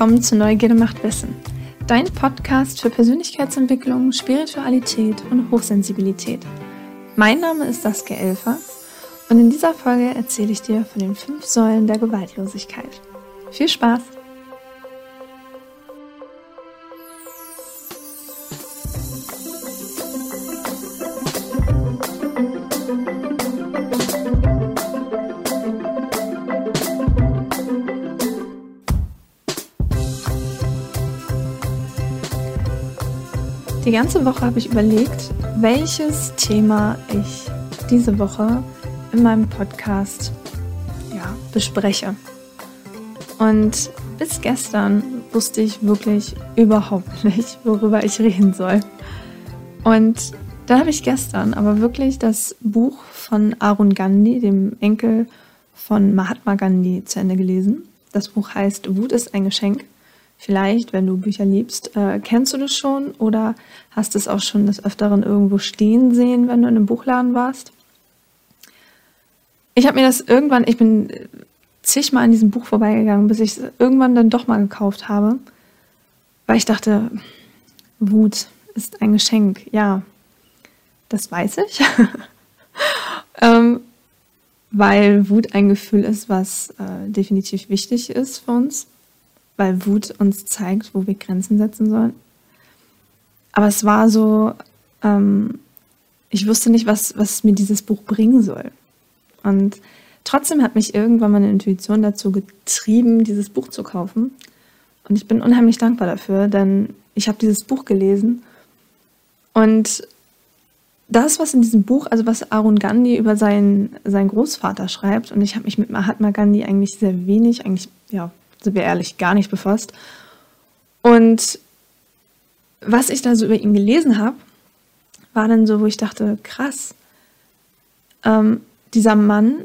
Willkommen zu Neugierde macht Wissen, dein Podcast für Persönlichkeitsentwicklung, Spiritualität und Hochsensibilität. Mein Name ist Saskia Elfer und in dieser Folge erzähle ich dir von den fünf Säulen der Gewaltlosigkeit. Viel Spaß! Die ganze Woche habe ich überlegt, welches Thema ich diese Woche in meinem Podcast ja, bespreche. Und bis gestern wusste ich wirklich überhaupt nicht, worüber ich reden soll. Und da habe ich gestern aber wirklich das Buch von Arun Gandhi, dem Enkel von Mahatma Gandhi, zu Ende gelesen. Das Buch heißt Wut ist ein Geschenk. Vielleicht, wenn du Bücher liebst, äh, kennst du das schon oder hast es auch schon des Öfteren irgendwo stehen sehen, wenn du in einem Buchladen warst. Ich habe mir das irgendwann, ich bin zigmal an diesem Buch vorbeigegangen, bis ich es irgendwann dann doch mal gekauft habe, weil ich dachte, Wut ist ein Geschenk. Ja, das weiß ich. ähm, weil Wut ein Gefühl ist, was äh, definitiv wichtig ist für uns weil Wut uns zeigt, wo wir Grenzen setzen sollen. Aber es war so, ähm, ich wusste nicht, was, was mir dieses Buch bringen soll. Und trotzdem hat mich irgendwann meine Intuition dazu getrieben, dieses Buch zu kaufen. Und ich bin unheimlich dankbar dafür, denn ich habe dieses Buch gelesen und das, was in diesem Buch, also was Arun Gandhi über seinen, seinen Großvater schreibt, und ich habe mich mit Mahatma Gandhi eigentlich sehr wenig, eigentlich ja sind wir ehrlich, gar nicht befasst. Und was ich da so über ihn gelesen habe, war dann so, wo ich dachte, krass, ähm, dieser Mann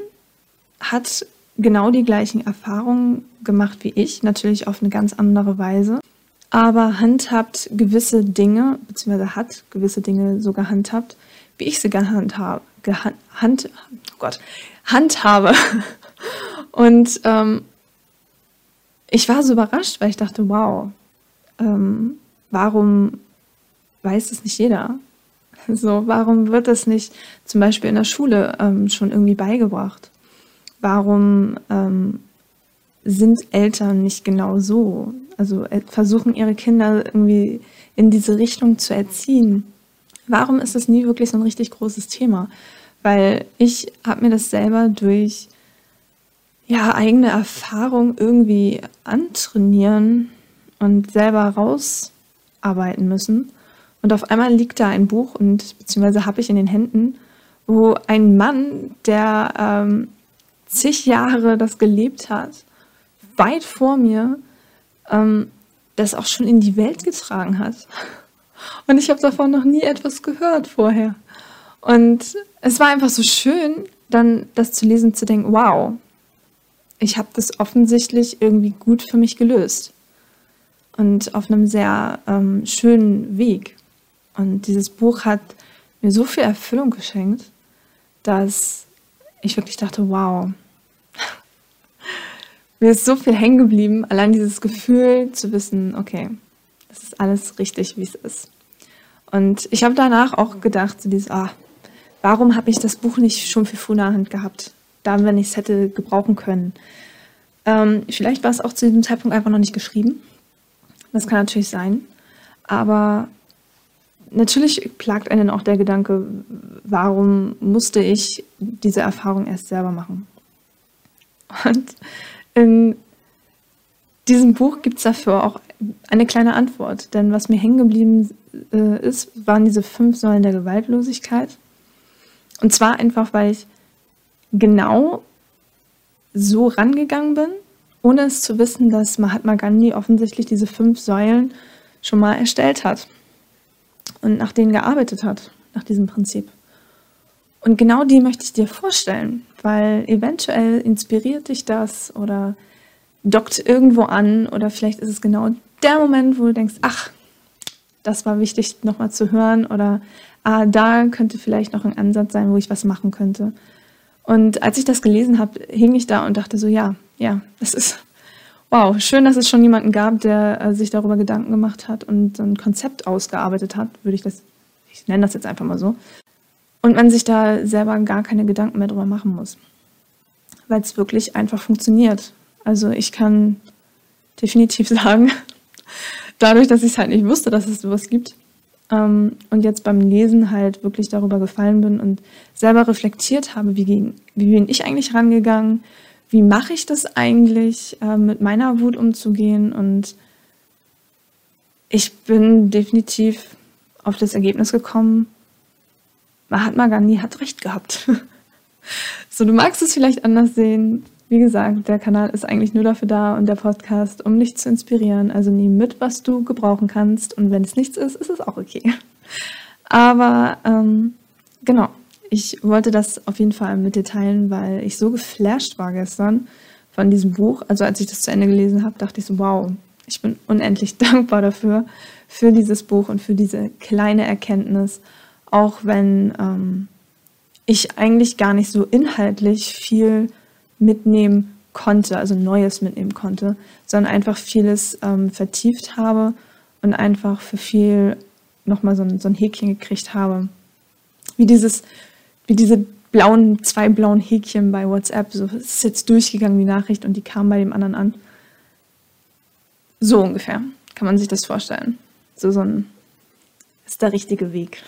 hat genau die gleichen Erfahrungen gemacht wie ich, natürlich auf eine ganz andere Weise, aber handhabt gewisse Dinge, beziehungsweise hat gewisse Dinge so gehandhabt, wie ich sie gehandhabe. Gehand, hand, oh Gott, handhabe. Und ähm, ich war so überrascht, weil ich dachte, wow, ähm, warum weiß es nicht jeder? So, warum wird das nicht zum Beispiel in der Schule ähm, schon irgendwie beigebracht? Warum ähm, sind Eltern nicht genau so? Also äh, versuchen ihre Kinder irgendwie in diese Richtung zu erziehen. Warum ist das nie wirklich so ein richtig großes Thema? Weil ich habe mir das selber durch ja, eigene Erfahrung irgendwie antrainieren und selber rausarbeiten müssen. Und auf einmal liegt da ein Buch und beziehungsweise habe ich in den Händen, wo ein Mann, der ähm, zig Jahre das gelebt hat, weit vor mir, ähm, das auch schon in die Welt getragen hat. Und ich habe davon noch nie etwas gehört vorher. Und es war einfach so schön, dann das zu lesen, zu denken, wow, ich habe das offensichtlich irgendwie gut für mich gelöst und auf einem sehr ähm, schönen Weg. Und dieses Buch hat mir so viel Erfüllung geschenkt, dass ich wirklich dachte, wow, mir ist so viel hängen geblieben, allein dieses Gefühl zu wissen, okay, das ist alles richtig, wie es ist. Und ich habe danach auch gedacht, so dieses, ah, warum habe ich das Buch nicht schon viel früher in der Hand gehabt? Da, wenn ich es hätte gebrauchen können. Ähm, vielleicht war es auch zu diesem Zeitpunkt einfach noch nicht geschrieben. Das kann natürlich sein. Aber natürlich plagt einen auch der Gedanke, warum musste ich diese Erfahrung erst selber machen? Und in diesem Buch gibt es dafür auch eine kleine Antwort. Denn was mir hängen geblieben äh, ist, waren diese fünf Säulen der Gewaltlosigkeit. Und zwar einfach, weil ich genau so rangegangen bin, ohne es zu wissen, dass Mahatma Gandhi offensichtlich diese fünf Säulen schon mal erstellt hat und nach denen gearbeitet hat, nach diesem Prinzip. Und genau die möchte ich dir vorstellen, weil eventuell inspiriert dich das oder dockt irgendwo an oder vielleicht ist es genau der Moment, wo du denkst, ach, das war wichtig nochmal zu hören oder ah, da könnte vielleicht noch ein Ansatz sein, wo ich was machen könnte. Und als ich das gelesen habe, hing ich da und dachte so, ja, ja, das ist, wow, schön, dass es schon jemanden gab, der äh, sich darüber Gedanken gemacht hat und ein Konzept ausgearbeitet hat, würde ich das, ich nenne das jetzt einfach mal so. Und man sich da selber gar keine Gedanken mehr drüber machen muss. Weil es wirklich einfach funktioniert. Also ich kann definitiv sagen, dadurch, dass ich es halt nicht wusste, dass es sowas gibt, und jetzt beim Lesen halt wirklich darüber gefallen bin und selber reflektiert habe, wie, gegen, wie bin ich eigentlich rangegangen, wie mache ich das eigentlich, äh, mit meiner Wut umzugehen. Und ich bin definitiv auf das Ergebnis gekommen, Mahatma Gandhi hat recht gehabt. so, du magst es vielleicht anders sehen. Wie gesagt, der Kanal ist eigentlich nur dafür da und der Podcast, um dich zu inspirieren. Also nimm mit, was du gebrauchen kannst. Und wenn es nichts ist, ist es auch okay. Aber ähm, genau, ich wollte das auf jeden Fall mit dir teilen, weil ich so geflasht war gestern von diesem Buch. Also als ich das zu Ende gelesen habe, dachte ich so, wow, ich bin unendlich dankbar dafür, für dieses Buch und für diese kleine Erkenntnis, auch wenn ähm, ich eigentlich gar nicht so inhaltlich viel mitnehmen konnte, also Neues mitnehmen konnte, sondern einfach vieles ähm, vertieft habe und einfach für viel nochmal so ein, so ein Häkchen gekriegt habe. Wie dieses, wie diese blauen, zwei blauen Häkchen bei WhatsApp, so ist jetzt durchgegangen, die Nachricht, und die kam bei dem anderen an. So ungefähr kann man sich das vorstellen. So, so ein ist der richtige Weg.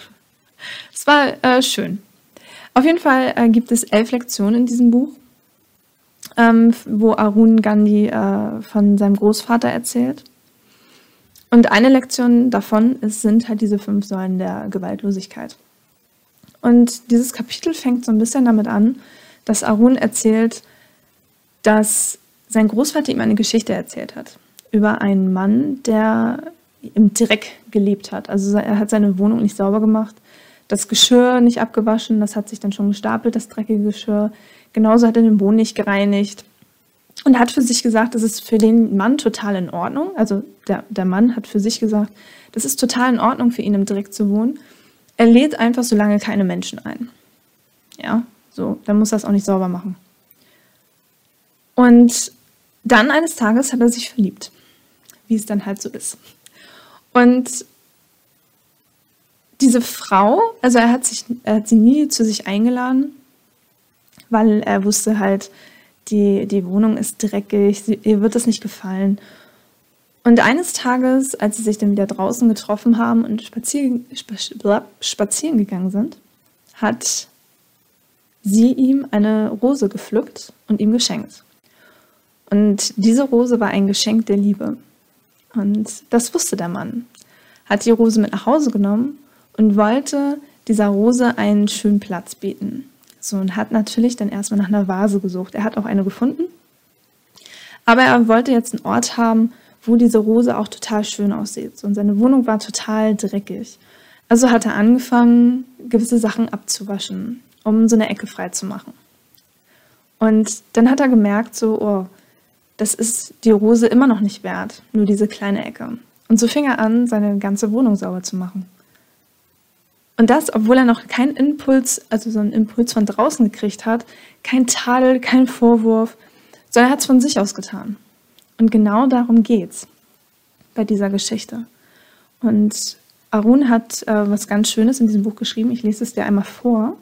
Es war äh, schön. Auf jeden Fall äh, gibt es elf Lektionen in diesem Buch ähm, wo Arun Gandhi äh, von seinem Großvater erzählt. Und eine Lektion davon ist, sind halt diese fünf Säulen der Gewaltlosigkeit. Und dieses Kapitel fängt so ein bisschen damit an, dass Arun erzählt, dass sein Großvater ihm eine Geschichte erzählt hat über einen Mann, der im Dreck gelebt hat. Also er hat seine Wohnung nicht sauber gemacht, das Geschirr nicht abgewaschen, das hat sich dann schon gestapelt, das dreckige Geschirr. Genauso hat er den Boden nicht gereinigt. Und hat für sich gesagt, das ist für den Mann total in Ordnung. Also der, der Mann hat für sich gesagt, das ist total in Ordnung für ihn im Dreck zu wohnen. Er lädt einfach so lange keine Menschen ein. Ja, so, dann muss er es auch nicht sauber machen. Und dann eines Tages hat er sich verliebt, wie es dann halt so ist. Und diese Frau, also er hat, sich, er hat sie nie zu sich eingeladen, weil er wusste halt, die, die Wohnung ist dreckig, sie, ihr wird das nicht gefallen. Und eines Tages, als sie sich dann wieder draußen getroffen haben und spazieren, spazieren gegangen sind, hat sie ihm eine Rose gepflückt und ihm geschenkt. Und diese Rose war ein Geschenk der Liebe. Und das wusste der Mann. Hat die Rose mit nach Hause genommen und wollte dieser Rose einen schönen Platz bieten. So, und hat natürlich dann erstmal nach einer Vase gesucht. Er hat auch eine gefunden. Aber er wollte jetzt einen Ort haben, wo diese Rose auch total schön aussieht. Und seine Wohnung war total dreckig. Also hat er angefangen, gewisse Sachen abzuwaschen, um so eine Ecke frei zu machen. Und dann hat er gemerkt, so, oh, das ist die Rose immer noch nicht wert, nur diese kleine Ecke. Und so fing er an, seine ganze Wohnung sauber zu machen. Und das, obwohl er noch keinen Impuls, also so einen Impuls von draußen gekriegt hat, kein Tadel, kein Vorwurf, sondern er hat es von sich aus getan. Und genau darum geht's bei dieser Geschichte. Und Arun hat äh, was ganz Schönes in diesem Buch geschrieben. Ich lese es dir einmal vor,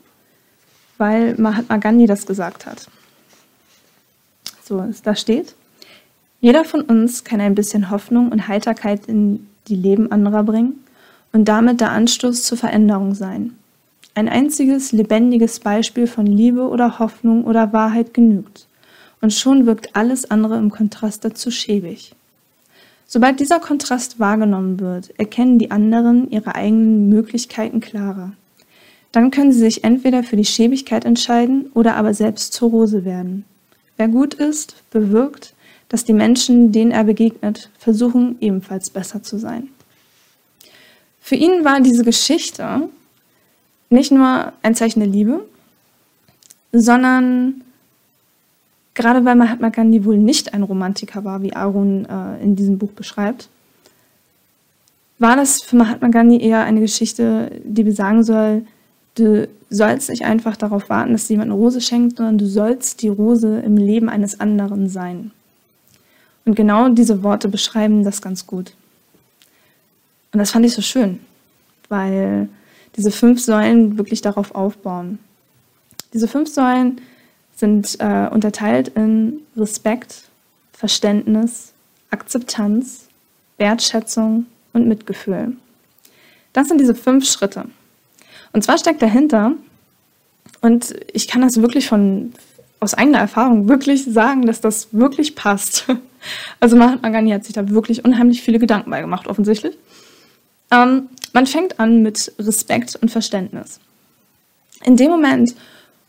weil Mahatma Gandhi das gesagt hat. So, da steht, jeder von uns kann ein bisschen Hoffnung und Heiterkeit in die Leben anderer bringen und damit der Anstoß zur Veränderung sein. Ein einziges lebendiges Beispiel von Liebe oder Hoffnung oder Wahrheit genügt. Und schon wirkt alles andere im Kontrast dazu schäbig. Sobald dieser Kontrast wahrgenommen wird, erkennen die anderen ihre eigenen Möglichkeiten klarer. Dann können sie sich entweder für die Schäbigkeit entscheiden oder aber selbst zur Rose werden. Wer gut ist, bewirkt, dass die Menschen, denen er begegnet, versuchen, ebenfalls besser zu sein. Für ihn war diese Geschichte nicht nur ein Zeichen der Liebe, sondern gerade weil Mahatma Gandhi wohl nicht ein Romantiker war, wie Arun äh, in diesem Buch beschreibt, war das für Mahatma Gandhi eher eine Geschichte, die besagen soll, du sollst nicht einfach darauf warten, dass jemand eine Rose schenkt, sondern du sollst die Rose im Leben eines anderen sein. Und genau diese Worte beschreiben das ganz gut. Und das fand ich so schön, weil diese fünf Säulen wirklich darauf aufbauen. Diese fünf Säulen sind äh, unterteilt in Respekt, Verständnis, Akzeptanz, Wertschätzung und Mitgefühl. Das sind diese fünf Schritte. Und zwar steckt dahinter, und ich kann das wirklich von, aus eigener Erfahrung wirklich sagen, dass das wirklich passt. Also Mahatma Gandhi hat sich da wirklich unheimlich viele Gedanken bei gemacht, offensichtlich. Ähm, man fängt an mit Respekt und Verständnis. In dem Moment,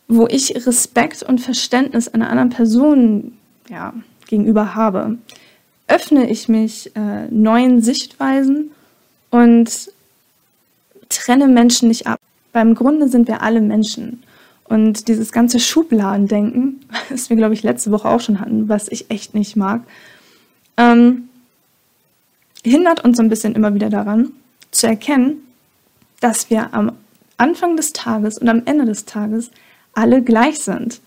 wo ich Respekt und Verständnis einer anderen Person ja, gegenüber habe, öffne ich mich äh, neuen Sichtweisen und trenne Menschen nicht ab. Beim Grunde sind wir alle Menschen. Und dieses ganze Schubladendenken, das wir, glaube ich, letzte Woche auch schon hatten, was ich echt nicht mag, ähm, hindert uns so ein bisschen immer wieder daran, zu erkennen, dass wir am Anfang des Tages und am Ende des Tages alle gleich sind.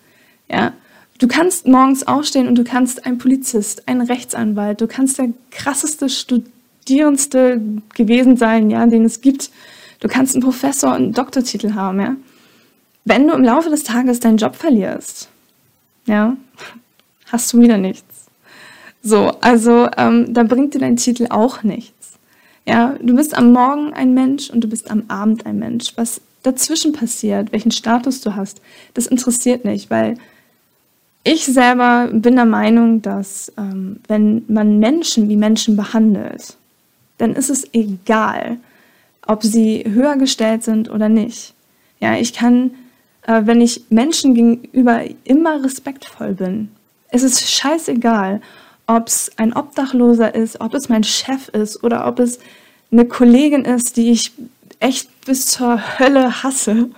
Ja? Du kannst morgens aufstehen und du kannst ein Polizist, ein Rechtsanwalt, du kannst der krasseste Studierendste gewesen sein, ja, den es gibt. Du kannst einen Professor und einen Doktortitel haben, ja. Wenn du im Laufe des Tages deinen Job verlierst, ja, hast du wieder nichts. So, also ähm, da bringt dir dein Titel auch nichts. Ja, du bist am Morgen ein Mensch und du bist am Abend ein Mensch. Was dazwischen passiert, welchen Status du hast, das interessiert nicht, weil ich selber bin der Meinung, dass ähm, wenn man Menschen wie Menschen behandelt, dann ist es egal, ob sie höher gestellt sind oder nicht. Ja, ich kann, äh, wenn ich Menschen gegenüber immer respektvoll bin, es ist scheißegal, ob es ein Obdachloser ist, ob es mein Chef ist oder ob es eine Kollegin ist, die ich echt bis zur Hölle hasse.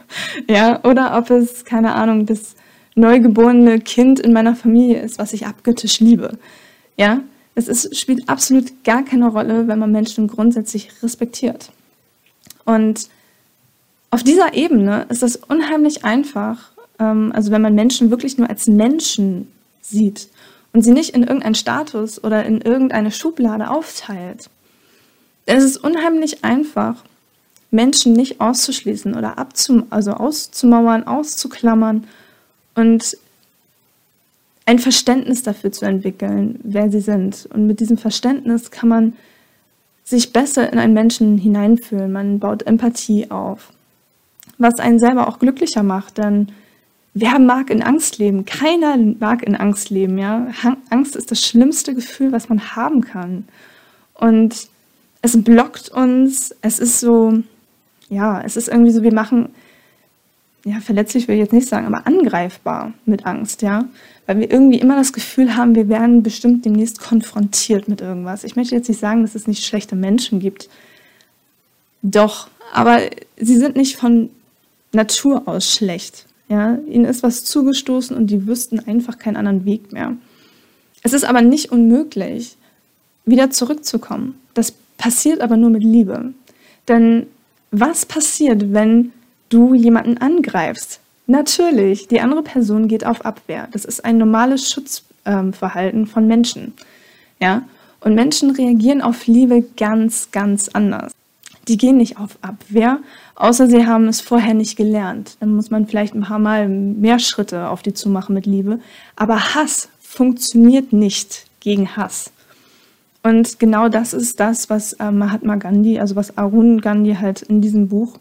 Ja, oder ob es, keine Ahnung, das neugeborene Kind in meiner Familie ist, was ich abgöttisch liebe. Ja, es ist, spielt absolut gar keine Rolle, wenn man Menschen grundsätzlich respektiert. Und auf dieser Ebene ist es unheimlich einfach, ähm, also wenn man Menschen wirklich nur als Menschen sieht und sie nicht in irgendeinen Status oder in irgendeine Schublade aufteilt, dann ist es unheimlich einfach, Menschen nicht auszuschließen oder abzum also auszumauern, auszuklammern und ein Verständnis dafür zu entwickeln, wer sie sind. Und mit diesem Verständnis kann man sich besser in einen Menschen hineinfühlen. Man baut Empathie auf, was einen selber auch glücklicher macht. Denn wer mag in Angst leben? Keiner mag in Angst leben. Ja? Angst ist das schlimmste Gefühl, was man haben kann. Und es blockt uns. Es ist so, ja, es ist irgendwie so, wir machen ja, verletzlich will ich jetzt nicht sagen, aber angreifbar mit Angst, ja. Weil wir irgendwie immer das Gefühl haben, wir werden bestimmt demnächst konfrontiert mit irgendwas. Ich möchte jetzt nicht sagen, dass es nicht schlechte Menschen gibt. Doch, aber sie sind nicht von Natur aus schlecht. Ja, ihnen ist was zugestoßen und die wüssten einfach keinen anderen Weg mehr. Es ist aber nicht unmöglich, wieder zurückzukommen. Das passiert aber nur mit Liebe. Denn was passiert, wenn du jemanden angreifst. Natürlich, die andere Person geht auf Abwehr. Das ist ein normales Schutzverhalten ähm, von Menschen. Ja? Und Menschen reagieren auf Liebe ganz, ganz anders. Die gehen nicht auf Abwehr, außer sie haben es vorher nicht gelernt. Dann muss man vielleicht ein paar Mal mehr Schritte auf die zumachen mit Liebe. Aber Hass funktioniert nicht gegen Hass. Und genau das ist das, was äh, Mahatma Gandhi, also was Arun Gandhi halt in diesem Buch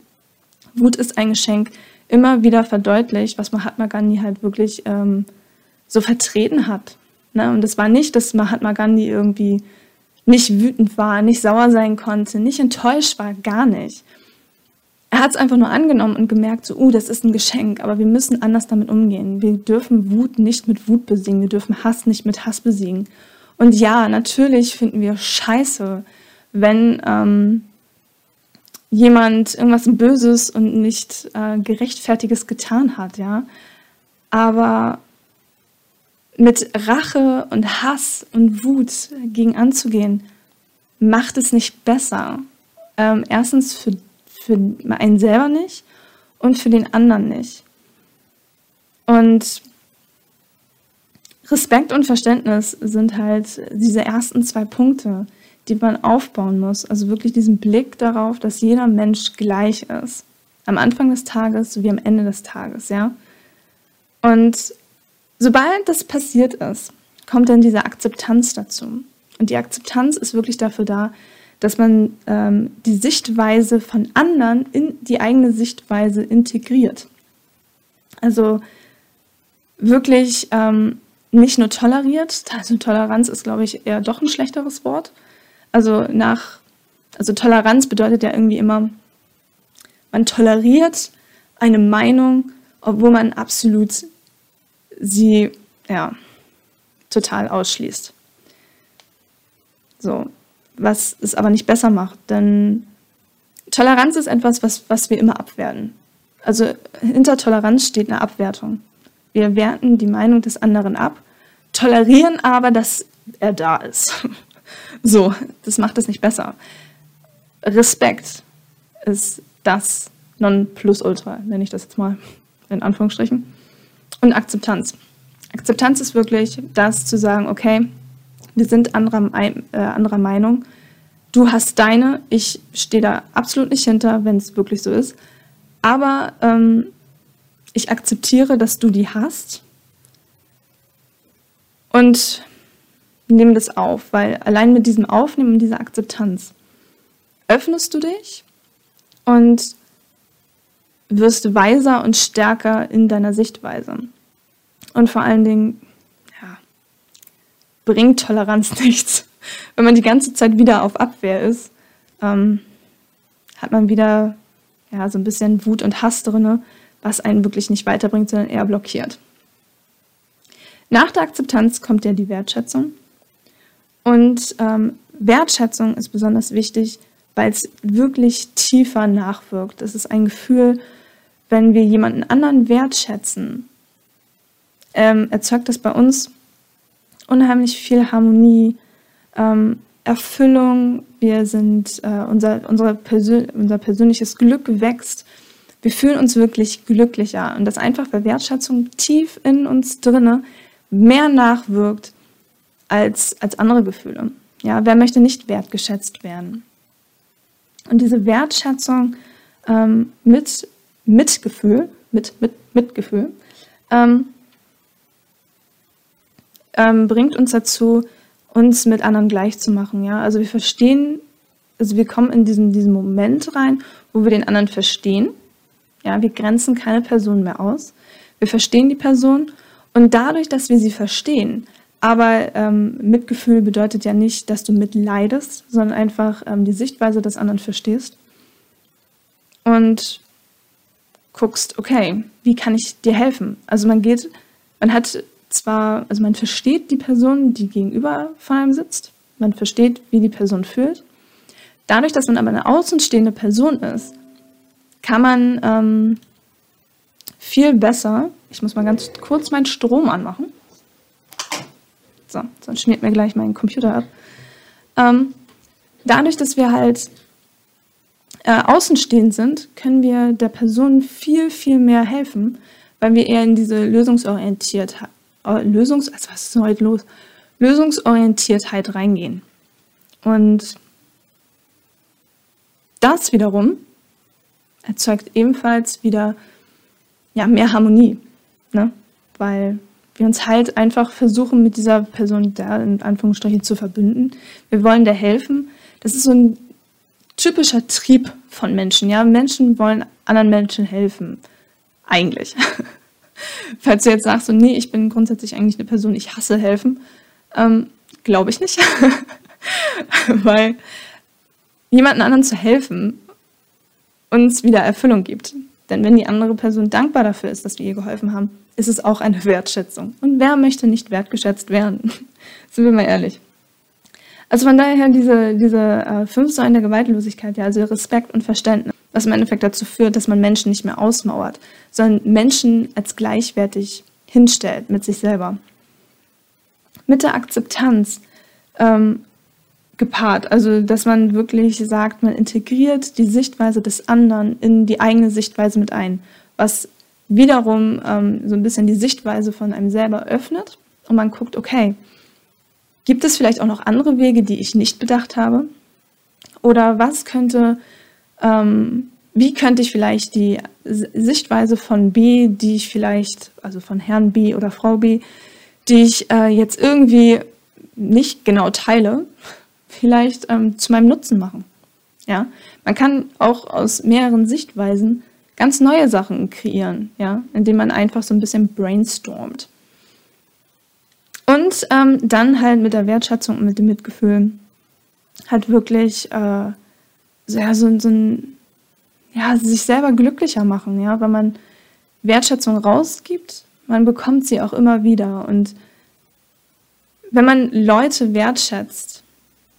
Wut ist ein Geschenk immer wieder verdeutlicht, was Mahatma Gandhi halt wirklich ähm, so vertreten hat. Ne? Und es war nicht, dass Mahatma Gandhi irgendwie nicht wütend war, nicht sauer sein konnte, nicht enttäuscht war, gar nicht. Er hat es einfach nur angenommen und gemerkt, so, uh, das ist ein Geschenk, aber wir müssen anders damit umgehen. Wir dürfen Wut nicht mit Wut besiegen, wir dürfen Hass nicht mit Hass besiegen. Und ja, natürlich finden wir scheiße, wenn ähm, jemand irgendwas Böses und nicht äh, gerechtfertiges getan hat, ja. Aber mit Rache und Hass und Wut gegen anzugehen, macht es nicht besser. Ähm, erstens für, für einen selber nicht und für den anderen nicht. Und Respekt und Verständnis sind halt diese ersten zwei Punkte, die man aufbauen muss. Also wirklich diesen Blick darauf, dass jeder Mensch gleich ist. Am Anfang des Tages sowie am Ende des Tages, ja. Und sobald das passiert ist, kommt dann diese Akzeptanz dazu. Und die Akzeptanz ist wirklich dafür da, dass man ähm, die Sichtweise von anderen in die eigene Sichtweise integriert. Also wirklich ähm, nicht nur toleriert, also Toleranz ist, glaube ich, eher doch ein schlechteres Wort. Also nach, also Toleranz bedeutet ja irgendwie immer, man toleriert eine Meinung, obwohl man absolut sie, ja, total ausschließt. So, was es aber nicht besser macht, denn Toleranz ist etwas, was, was wir immer abwerten. Also hinter Toleranz steht eine Abwertung. Wir werten die Meinung des anderen ab, tolerieren aber, dass er da ist. So, das macht es nicht besser. Respekt ist das Nonplusultra, nenne ich das jetzt mal in Anführungsstrichen. Und Akzeptanz. Akzeptanz ist wirklich das zu sagen, okay, wir sind anderer, äh, anderer Meinung. Du hast deine, ich stehe da absolut nicht hinter, wenn es wirklich so ist. Aber ähm, ich akzeptiere, dass du die hast und nehme das auf, weil allein mit diesem Aufnehmen und dieser Akzeptanz öffnest du dich und wirst weiser und stärker in deiner Sichtweise. Und vor allen Dingen, ja, bringt Toleranz nichts. Wenn man die ganze Zeit wieder auf Abwehr ist, ähm, hat man wieder ja, so ein bisschen Wut und Hass drin, was einen wirklich nicht weiterbringt, sondern eher blockiert. Nach der Akzeptanz kommt ja die Wertschätzung. Und ähm, Wertschätzung ist besonders wichtig, weil es wirklich tiefer nachwirkt. Es ist ein Gefühl, wenn wir jemanden anderen wertschätzen, ähm, erzeugt das bei uns unheimlich viel Harmonie, ähm, Erfüllung. Wir sind, äh, unser, unsere Persön unser persönliches Glück wächst. Wir fühlen uns wirklich glücklicher. Und das einfach, weil Wertschätzung tief in uns drinne mehr nachwirkt als, als andere Gefühle. Ja, wer möchte nicht wertgeschätzt werden? Und diese Wertschätzung ähm, mit Mitgefühl, mit, mit ähm, ähm, bringt uns dazu, uns mit anderen gleich zu machen. Ja? Also wir verstehen, also wir kommen in diesen, diesen Moment rein, wo wir den anderen verstehen. Ja, wir grenzen keine Person mehr aus. Wir verstehen die Person und dadurch, dass wir sie verstehen, aber ähm, Mitgefühl bedeutet ja nicht, dass du mitleidest, sondern einfach ähm, die Sichtweise des anderen verstehst und guckst, okay, wie kann ich dir helfen? Also man geht, man hat zwar, also man versteht die Person, die gegenüber von einem sitzt, man versteht, wie die Person fühlt. Dadurch, dass man aber eine außenstehende Person ist, kann man ähm, viel besser, ich muss mal ganz kurz meinen Strom anmachen. So, sonst schmiert mir gleich mein Computer ab. Ähm, dadurch, dass wir halt äh, außenstehend sind, können wir der Person viel, viel mehr helfen, weil wir eher in diese Lösungsorientiertheit Lösungs also was ist heute los? Lösungsorientiertheit reingehen. Und das wiederum erzeugt ebenfalls wieder ja, mehr Harmonie, ne? weil wir uns halt einfach versuchen, mit dieser Person da in Anführungsstrichen zu verbünden. Wir wollen der helfen. Das ist so ein typischer Trieb von Menschen. Ja, Menschen wollen anderen Menschen helfen. Eigentlich. Falls du jetzt sagst, so, nee, ich bin grundsätzlich eigentlich eine Person, ich hasse helfen, ähm, glaube ich nicht. Weil jemanden anderen zu helfen uns wieder Erfüllung gibt. Denn wenn die andere Person dankbar dafür ist, dass wir ihr geholfen haben, ist es auch eine Wertschätzung. Und wer möchte nicht wertgeschätzt werden? Sind wir mal ehrlich. Also von daher diese, diese äh, fünf Säulen der Gewaltlosigkeit, ja, also Respekt und Verständnis was im Endeffekt dazu führt, dass man Menschen nicht mehr ausmauert, sondern Menschen als gleichwertig hinstellt mit sich selber. Mit der Akzeptanz ähm, gepaart, also dass man wirklich sagt, man integriert die Sichtweise des anderen in die eigene Sichtweise mit ein, was wiederum ähm, so ein bisschen die Sichtweise von einem selber öffnet und man guckt, okay, gibt es vielleicht auch noch andere Wege, die ich nicht bedacht habe? Oder was könnte, ähm, wie könnte ich vielleicht die Sichtweise von B, die ich vielleicht, also von Herrn B oder Frau B, die ich äh, jetzt irgendwie nicht genau teile, vielleicht ähm, zu meinem Nutzen machen? Ja, man kann auch aus mehreren Sichtweisen ganz neue Sachen kreieren, ja, indem man einfach so ein bisschen brainstormt. Und ähm, dann halt mit der Wertschätzung und mit dem Mitgefühl halt wirklich äh, so, so ein, ja, sich selber glücklicher machen, ja, weil man Wertschätzung rausgibt, man bekommt sie auch immer wieder. Und wenn man Leute wertschätzt,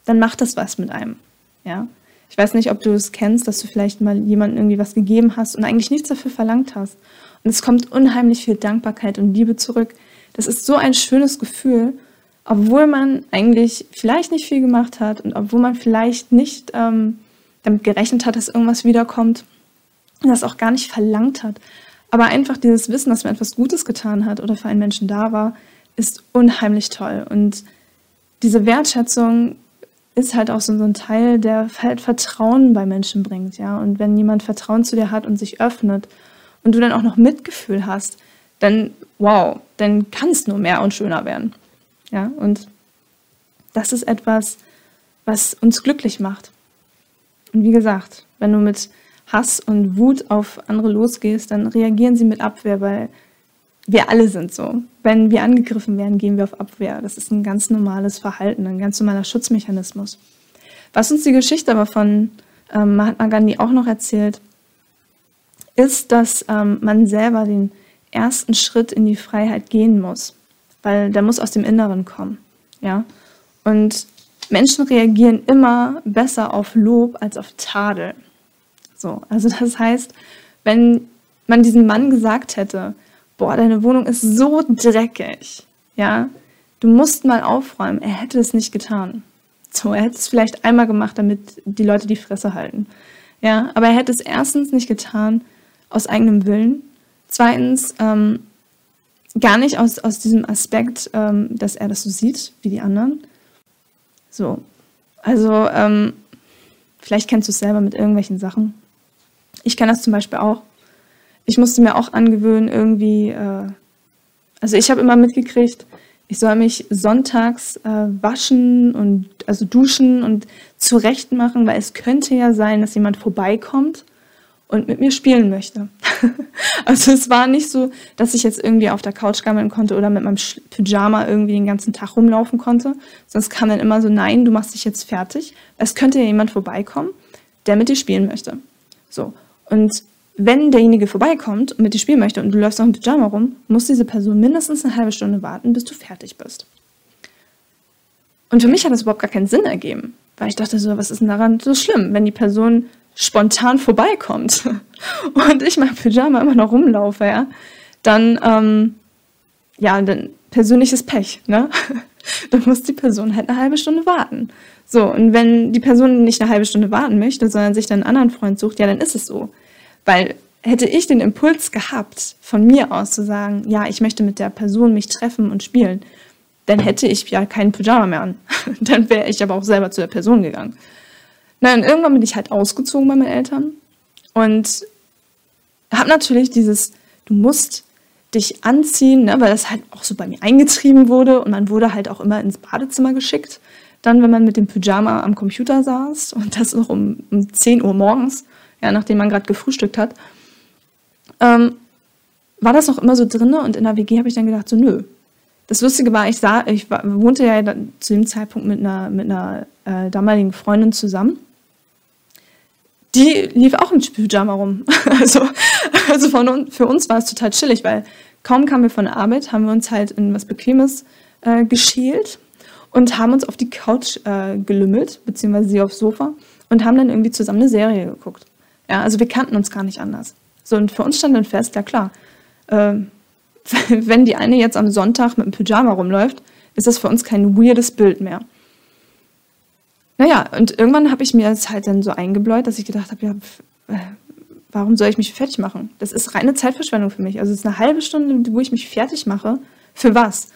dann macht das was mit einem, ja. Ich weiß nicht, ob du es kennst, dass du vielleicht mal jemandem irgendwie was gegeben hast und eigentlich nichts dafür verlangt hast. Und es kommt unheimlich viel Dankbarkeit und Liebe zurück. Das ist so ein schönes Gefühl, obwohl man eigentlich vielleicht nicht viel gemacht hat und obwohl man vielleicht nicht ähm, damit gerechnet hat, dass irgendwas wiederkommt und das auch gar nicht verlangt hat. Aber einfach dieses Wissen, dass man etwas Gutes getan hat oder für einen Menschen da war, ist unheimlich toll. Und diese Wertschätzung ist halt auch so, ein Teil, der halt Vertrauen bei Menschen bringt, ja. Und wenn jemand Vertrauen zu dir hat und sich öffnet und du dann auch noch Mitgefühl hast, dann wow, dann kann es nur mehr und schöner werden, ja. Und das ist etwas, was uns glücklich macht. Und wie gesagt, wenn du mit Hass und Wut auf andere losgehst, dann reagieren sie mit Abwehr, weil wir alle sind so. Wenn wir angegriffen werden, gehen wir auf Abwehr. Das ist ein ganz normales Verhalten, ein ganz normaler Schutzmechanismus. Was uns die Geschichte aber von ähm, Mahatma Gandhi auch noch erzählt, ist, dass ähm, man selber den ersten Schritt in die Freiheit gehen muss, weil der muss aus dem Inneren kommen. Ja? Und Menschen reagieren immer besser auf Lob als auf Tadel. So, also das heißt, wenn man diesem Mann gesagt hätte, boah, deine Wohnung ist so dreckig, ja, du musst mal aufräumen. Er hätte es nicht getan. So, er hätte es vielleicht einmal gemacht, damit die Leute die Fresse halten. Ja, aber er hätte es erstens nicht getan aus eigenem Willen. Zweitens, ähm, gar nicht aus, aus diesem Aspekt, ähm, dass er das so sieht wie die anderen. So, also ähm, vielleicht kennst du es selber mit irgendwelchen Sachen. Ich kenne das zum Beispiel auch ich musste mir auch angewöhnen, irgendwie, äh, also ich habe immer mitgekriegt, ich soll mich sonntags äh, waschen und also duschen und zurecht machen, weil es könnte ja sein, dass jemand vorbeikommt und mit mir spielen möchte. also es war nicht so, dass ich jetzt irgendwie auf der Couch gammeln konnte oder mit meinem Pyjama irgendwie den ganzen Tag rumlaufen konnte, es kam dann immer so, nein, du machst dich jetzt fertig. Es könnte ja jemand vorbeikommen, der mit dir spielen möchte. So. Und wenn derjenige vorbeikommt und mit dir spielen möchte und du läufst auch im Pyjama rum, muss diese Person mindestens eine halbe Stunde warten, bis du fertig bist. Und für mich hat das überhaupt gar keinen Sinn ergeben, weil ich dachte so, was ist denn daran so schlimm, wenn die Person spontan vorbeikommt und ich mein Pyjama immer noch rumlaufe, ja, dann, ähm, ja, dann persönliches Pech, ne? dann muss die Person halt eine halbe Stunde warten. So, und wenn die Person nicht eine halbe Stunde warten möchte, sondern sich dann einen anderen Freund sucht, ja, dann ist es so. Weil hätte ich den Impuls gehabt, von mir aus zu sagen, ja, ich möchte mit der Person mich treffen und spielen, dann hätte ich ja keinen Pyjama mehr an. dann wäre ich aber auch selber zu der Person gegangen. Und irgendwann bin ich halt ausgezogen bei meinen Eltern und habe natürlich dieses, du musst dich anziehen, ne, weil das halt auch so bei mir eingetrieben wurde und man wurde halt auch immer ins Badezimmer geschickt. Dann, wenn man mit dem Pyjama am Computer saß und das noch um, um 10 Uhr morgens, ja, nachdem man gerade gefrühstückt hat, ähm, war das noch immer so drin und in der WG habe ich dann gedacht, so nö. Das Lustige war, ich, sah, ich war, wohnte ja zu dem Zeitpunkt mit einer, mit einer äh, damaligen Freundin zusammen. Die lief auch im Pyjama rum. also also von, für uns war es total chillig, weil kaum kamen wir von der Arbeit, haben wir uns halt in was Bequemes äh, geschält und haben uns auf die Couch äh, gelümmelt, beziehungsweise sie aufs Sofa und haben dann irgendwie zusammen eine Serie geguckt. Ja, also wir kannten uns gar nicht anders. So, und für uns stand dann fest, ja klar, äh, wenn die eine jetzt am Sonntag mit einem Pyjama rumläuft, ist das für uns kein weirdes Bild mehr. Naja, und irgendwann habe ich mir das halt dann so eingebläut, dass ich gedacht habe, ja, äh, warum soll ich mich fertig machen? Das ist reine Zeitverschwendung für mich. Also es ist eine halbe Stunde, wo ich mich fertig mache. Für was?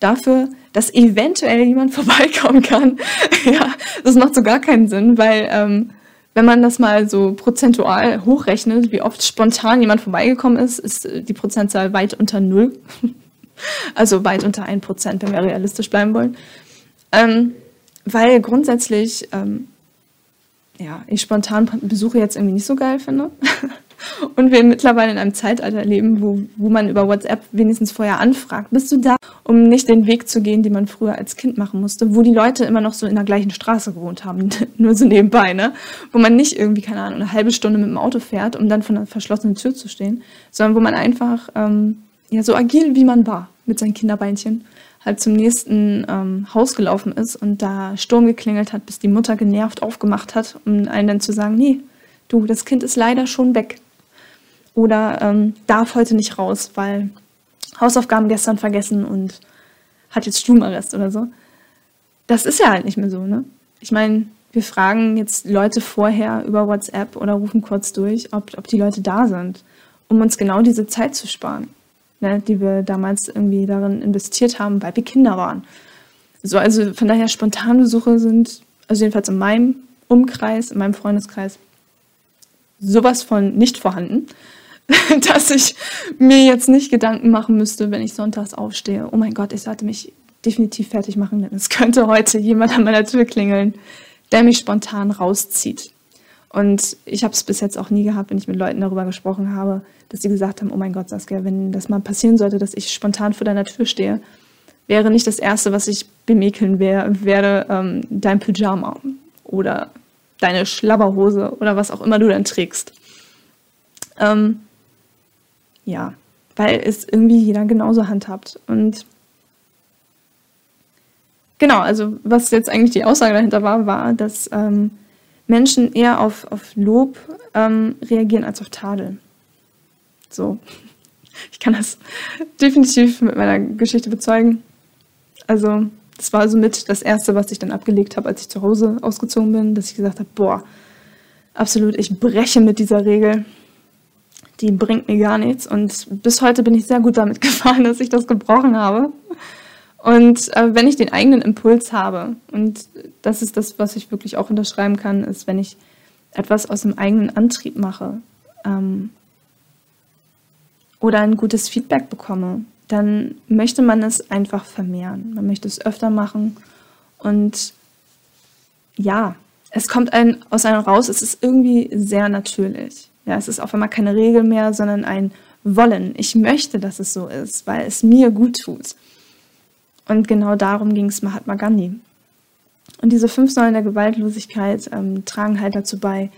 dafür, dass eventuell jemand vorbeikommen kann. ja, das macht so gar keinen Sinn, weil ähm, wenn man das mal so prozentual hochrechnet, wie oft spontan jemand vorbeigekommen ist, ist die Prozentzahl weit unter null. also weit unter ein Prozent, wenn wir realistisch bleiben wollen. Ähm, weil grundsätzlich ähm, ja, ich spontan Besuche jetzt irgendwie nicht so geil finde. Und wir mittlerweile in einem Zeitalter leben, wo, wo man über WhatsApp wenigstens vorher anfragt, bist du da, um nicht den Weg zu gehen, den man früher als Kind machen musste, wo die Leute immer noch so in der gleichen Straße gewohnt haben, nur so nebenbei, ne? Wo man nicht irgendwie, keine Ahnung, eine halbe Stunde mit dem Auto fährt, um dann vor einer verschlossenen Tür zu stehen, sondern wo man einfach ähm, ja, so agil wie man war mit seinen Kinderbeinchen halt zum nächsten ähm, Haus gelaufen ist und da Sturm geklingelt hat, bis die Mutter genervt aufgemacht hat, um einen dann zu sagen, nee, du, das Kind ist leider schon weg. Oder ähm, darf heute nicht raus, weil Hausaufgaben gestern vergessen und hat jetzt Stubenarrest oder so. Das ist ja halt nicht mehr so, ne? Ich meine, wir fragen jetzt Leute vorher über WhatsApp oder rufen kurz durch, ob, ob die Leute da sind, um uns genau diese Zeit zu sparen ne, die wir damals irgendwie darin investiert haben, weil wir Kinder waren. So, also von daher spontane Besuche sind, also jedenfalls in meinem Umkreis, in meinem Freundeskreis, sowas von nicht vorhanden, dass ich mir jetzt nicht Gedanken machen müsste, wenn ich sonntags aufstehe. Oh mein Gott, ich sollte mich definitiv fertig machen, denn es könnte heute jemand an meiner Tür klingeln, der mich spontan rauszieht. Und ich habe es bis jetzt auch nie gehabt, wenn ich mit Leuten darüber gesprochen habe, dass sie gesagt haben, oh mein Gott, Saskia, wenn das mal passieren sollte, dass ich spontan vor deiner Tür stehe, wäre nicht das Erste, was ich bemäkeln wär, werde, ähm, dein Pyjama oder deine Schlabberhose oder was auch immer du dann trägst. Ähm, ja, weil es irgendwie jeder genauso handhabt. Und genau, also was jetzt eigentlich die Aussage dahinter war, war, dass ähm, Menschen eher auf, auf Lob ähm, reagieren als auf Tadel. So. Ich kann das definitiv mit meiner Geschichte bezeugen. Also, das war so mit das Erste, was ich dann abgelegt habe, als ich zu Hause ausgezogen bin, dass ich gesagt habe, boah, absolut, ich breche mit dieser Regel. Die bringt mir gar nichts. Und bis heute bin ich sehr gut damit gefahren, dass ich das gebrochen habe. Und äh, wenn ich den eigenen Impuls habe, und das ist das, was ich wirklich auch unterschreiben kann, ist, wenn ich etwas aus dem eigenen Antrieb mache ähm, oder ein gutes Feedback bekomme, dann möchte man es einfach vermehren. Man möchte es öfter machen. Und ja, es kommt ein, aus einem raus, es ist irgendwie sehr natürlich. Ja, es ist auf einmal keine Regel mehr, sondern ein Wollen. Ich möchte, dass es so ist, weil es mir gut tut. Und genau darum ging es Mahatma Gandhi. Und diese fünf Säulen der Gewaltlosigkeit ähm, tragen halt dazu bei,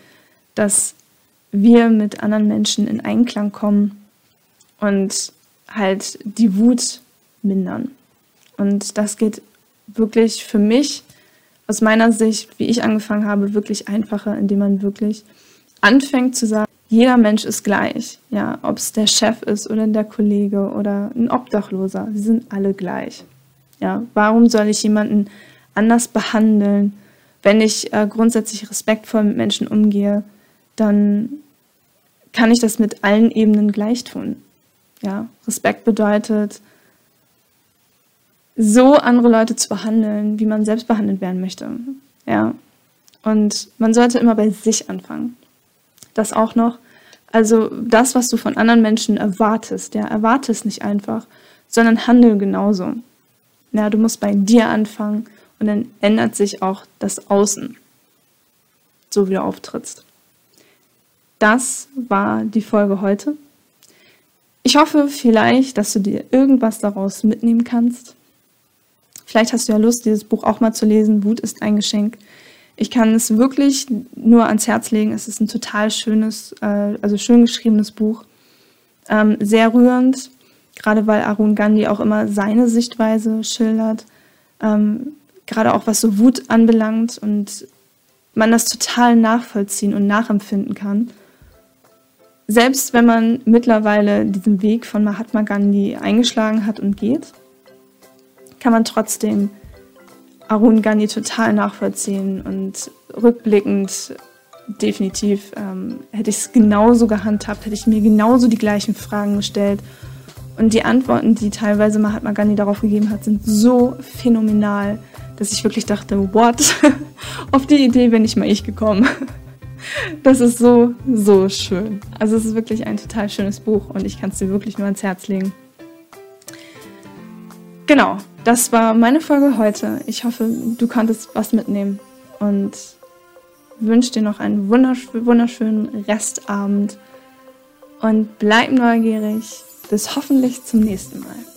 dass wir mit anderen Menschen in Einklang kommen und halt die Wut mindern. Und das geht wirklich für mich aus meiner Sicht, wie ich angefangen habe, wirklich einfacher, indem man wirklich anfängt zu sagen, jeder Mensch ist gleich. Ja, ob es der Chef ist oder der Kollege oder ein Obdachloser, sie sind alle gleich. Ja, warum soll ich jemanden anders behandeln? Wenn ich äh, grundsätzlich respektvoll mit Menschen umgehe, dann kann ich das mit allen Ebenen gleich tun. Ja, Respekt bedeutet, so andere Leute zu behandeln, wie man selbst behandelt werden möchte. Ja. Und man sollte immer bei sich anfangen. Das auch noch. Also das, was du von anderen Menschen erwartest, ja, erwarte nicht einfach, sondern handel genauso. Ja, du musst bei dir anfangen und dann ändert sich auch das Außen, so wie du auftrittst. Das war die Folge heute. Ich hoffe vielleicht, dass du dir irgendwas daraus mitnehmen kannst. Vielleicht hast du ja Lust, dieses Buch auch mal zu lesen. Wut ist ein Geschenk. Ich kann es wirklich nur ans Herz legen. Es ist ein total schönes, äh, also schön geschriebenes Buch. Ähm, sehr rührend, gerade weil Arun Gandhi auch immer seine Sichtweise schildert, ähm, gerade auch was so Wut anbelangt und man das total nachvollziehen und nachempfinden kann. Selbst wenn man mittlerweile diesen Weg von Mahatma Gandhi eingeschlagen hat und geht, kann man trotzdem Arun Gandhi total nachvollziehen und rückblickend definitiv ähm, hätte ich es genauso gehandhabt, hätte ich mir genauso die gleichen Fragen gestellt Und die Antworten, die teilweise Mahatma Gandhi darauf gegeben hat, sind so phänomenal, dass ich wirklich dachte, what? Auf die Idee bin ich mal ich gekommen. Das ist so, so schön. Also es ist wirklich ein total schönes Buch und ich kann es dir wirklich nur ans Herz legen. Genau, das war meine Folge heute. Ich hoffe, du konntest was mitnehmen und wünsche dir noch einen wunderschönen Restabend und bleib neugierig. Bis hoffentlich zum nächsten Mal.